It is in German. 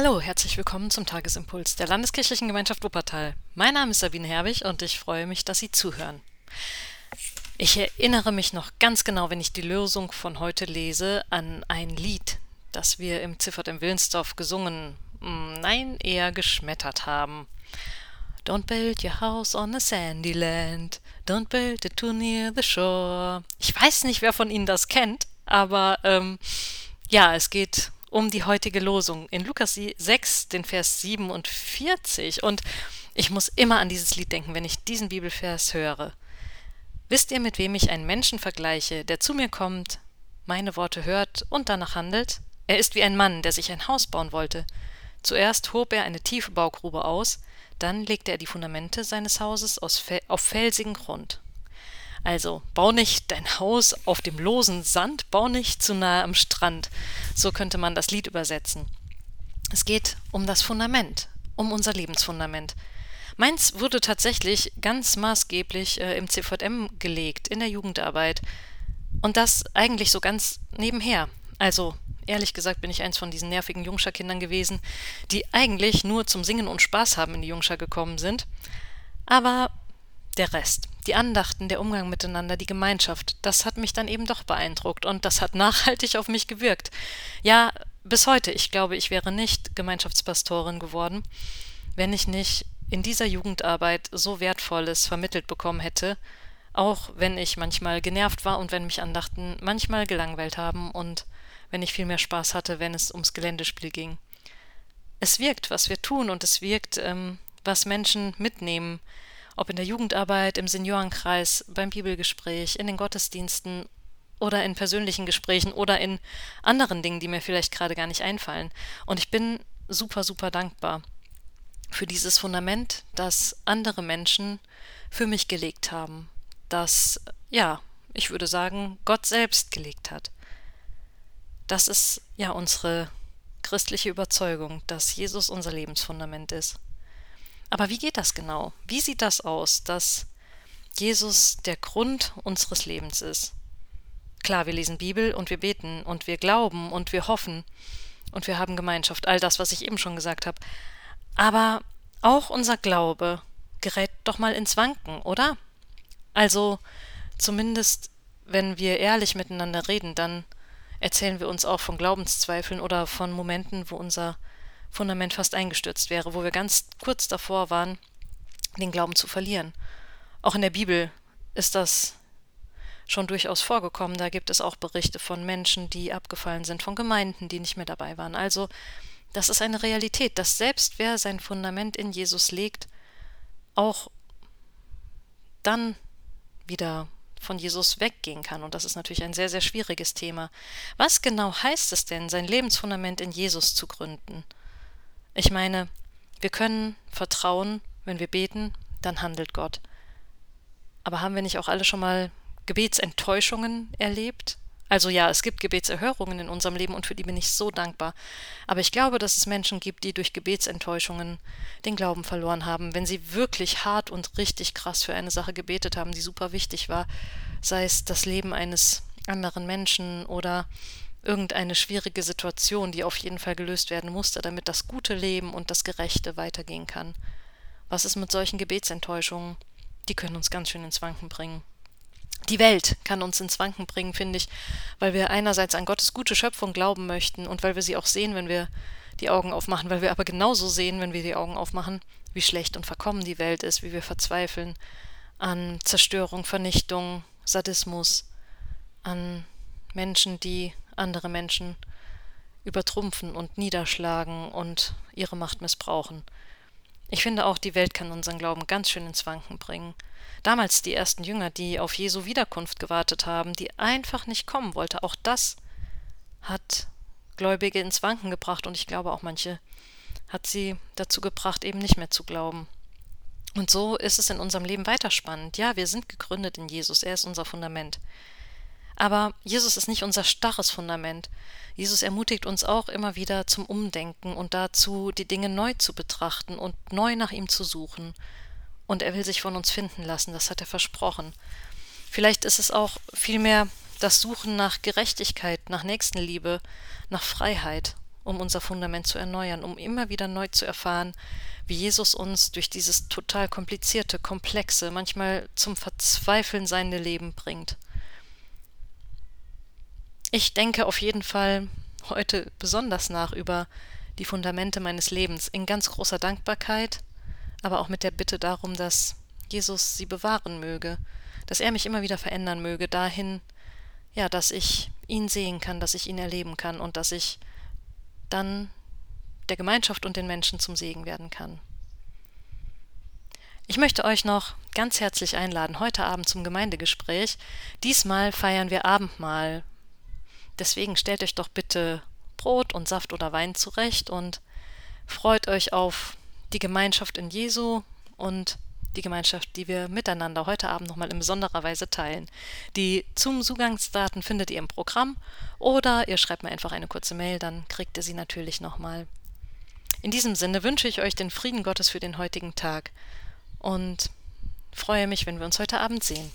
Hallo, herzlich willkommen zum Tagesimpuls der Landeskirchlichen Gemeinschaft Wuppertal. Mein Name ist Sabine Herbig und ich freue mich, dass Sie zuhören. Ich erinnere mich noch ganz genau, wenn ich die Lösung von heute lese, an ein Lied, das wir im Ziffert im Willensdorf gesungen, hm, nein, eher geschmettert haben. Don't build your house on a sandy land. Don't build it too near the shore. Ich weiß nicht, wer von Ihnen das kennt, aber ähm, ja, es geht um die heutige Losung in Lukas 6, den Vers 47. Und ich muss immer an dieses Lied denken, wenn ich diesen Bibelvers höre. Wisst ihr, mit wem ich einen Menschen vergleiche, der zu mir kommt, meine Worte hört und danach handelt? Er ist wie ein Mann, der sich ein Haus bauen wollte. Zuerst hob er eine tiefe Baugrube aus, dann legte er die Fundamente seines Hauses auf felsigen Grund. Also, bau nicht dein Haus auf dem losen Sand, bau nicht zu nahe am Strand. So könnte man das Lied übersetzen. Es geht um das Fundament, um unser Lebensfundament. Meins wurde tatsächlich ganz maßgeblich äh, im CVM gelegt, in der Jugendarbeit. Und das eigentlich so ganz nebenher. Also, ehrlich gesagt, bin ich eins von diesen nervigen Jungscher-Kindern gewesen, die eigentlich nur zum Singen und Spaß haben in die Jungscher gekommen sind. Aber der Rest, die Andachten, der Umgang miteinander, die Gemeinschaft, das hat mich dann eben doch beeindruckt und das hat nachhaltig auf mich gewirkt. Ja, bis heute, ich glaube, ich wäre nicht Gemeinschaftspastorin geworden, wenn ich nicht in dieser Jugendarbeit so Wertvolles vermittelt bekommen hätte, auch wenn ich manchmal genervt war und wenn mich Andachten manchmal gelangweilt haben und wenn ich viel mehr Spaß hatte, wenn es ums Geländespiel ging. Es wirkt, was wir tun und es wirkt, ähm, was Menschen mitnehmen, ob in der Jugendarbeit, im Seniorenkreis, beim Bibelgespräch, in den Gottesdiensten oder in persönlichen Gesprächen oder in anderen Dingen, die mir vielleicht gerade gar nicht einfallen. Und ich bin super, super dankbar für dieses Fundament, das andere Menschen für mich gelegt haben, das, ja, ich würde sagen, Gott selbst gelegt hat. Das ist ja unsere christliche Überzeugung, dass Jesus unser Lebensfundament ist. Aber wie geht das genau? Wie sieht das aus, dass Jesus der Grund unseres Lebens ist? Klar, wir lesen Bibel und wir beten und wir glauben und wir hoffen und wir haben Gemeinschaft, all das, was ich eben schon gesagt habe. Aber auch unser Glaube gerät doch mal ins Wanken, oder? Also zumindest, wenn wir ehrlich miteinander reden, dann erzählen wir uns auch von Glaubenszweifeln oder von Momenten, wo unser Fundament fast eingestürzt wäre, wo wir ganz kurz davor waren, den Glauben zu verlieren. Auch in der Bibel ist das schon durchaus vorgekommen. Da gibt es auch Berichte von Menschen, die abgefallen sind, von Gemeinden, die nicht mehr dabei waren. Also das ist eine Realität, dass selbst wer sein Fundament in Jesus legt, auch dann wieder von Jesus weggehen kann. Und das ist natürlich ein sehr, sehr schwieriges Thema. Was genau heißt es denn, sein Lebensfundament in Jesus zu gründen? Ich meine, wir können vertrauen, wenn wir beten, dann handelt Gott. Aber haben wir nicht auch alle schon mal Gebetsenttäuschungen erlebt? Also ja, es gibt Gebetserhörungen in unserem Leben und für die bin ich so dankbar. Aber ich glaube, dass es Menschen gibt, die durch Gebetsenttäuschungen den Glauben verloren haben, wenn sie wirklich hart und richtig krass für eine Sache gebetet haben, die super wichtig war, sei es das Leben eines anderen Menschen oder irgendeine schwierige Situation, die auf jeden Fall gelöst werden musste, damit das gute Leben und das Gerechte weitergehen kann. Was ist mit solchen Gebetsenttäuschungen? Die können uns ganz schön ins Wanken bringen. Die Welt kann uns ins Wanken bringen, finde ich, weil wir einerseits an Gottes gute Schöpfung glauben möchten und weil wir sie auch sehen, wenn wir die Augen aufmachen, weil wir aber genauso sehen, wenn wir die Augen aufmachen, wie schlecht und verkommen die Welt ist, wie wir verzweifeln an Zerstörung, Vernichtung, Sadismus, an Menschen, die andere Menschen übertrumpfen und niederschlagen und ihre Macht missbrauchen. Ich finde auch, die Welt kann unseren Glauben ganz schön ins Wanken bringen. Damals die ersten Jünger, die auf Jesu Wiederkunft gewartet haben, die einfach nicht kommen wollte, auch das hat Gläubige ins Wanken gebracht und ich glaube auch manche hat sie dazu gebracht, eben nicht mehr zu glauben. Und so ist es in unserem Leben weiter spannend. Ja, wir sind gegründet in Jesus, er ist unser Fundament. Aber Jesus ist nicht unser starres Fundament. Jesus ermutigt uns auch immer wieder zum Umdenken und dazu, die Dinge neu zu betrachten und neu nach ihm zu suchen. Und er will sich von uns finden lassen, das hat er versprochen. Vielleicht ist es auch vielmehr das Suchen nach Gerechtigkeit, nach Nächstenliebe, nach Freiheit um unser Fundament zu erneuern, um immer wieder neu zu erfahren, wie Jesus uns durch dieses total komplizierte, komplexe, manchmal zum Verzweifeln seine Leben bringt. Ich denke auf jeden Fall heute besonders nach über die Fundamente meines Lebens in ganz großer Dankbarkeit, aber auch mit der Bitte darum, dass Jesus sie bewahren möge, dass er mich immer wieder verändern möge, dahin, ja, dass ich ihn sehen kann, dass ich ihn erleben kann und dass ich dann der Gemeinschaft und den Menschen zum Segen werden kann. Ich möchte euch noch ganz herzlich einladen, heute Abend zum Gemeindegespräch. Diesmal feiern wir Abendmahl. Deswegen stellt euch doch bitte Brot und Saft oder Wein zurecht und freut euch auf die Gemeinschaft in Jesu und die Gemeinschaft, die wir miteinander heute Abend nochmal in besonderer Weise teilen. Die Zoom-Zugangsdaten findet ihr im Programm oder ihr schreibt mir einfach eine kurze Mail, dann kriegt ihr sie natürlich nochmal. In diesem Sinne wünsche ich euch den Frieden Gottes für den heutigen Tag und freue mich, wenn wir uns heute Abend sehen.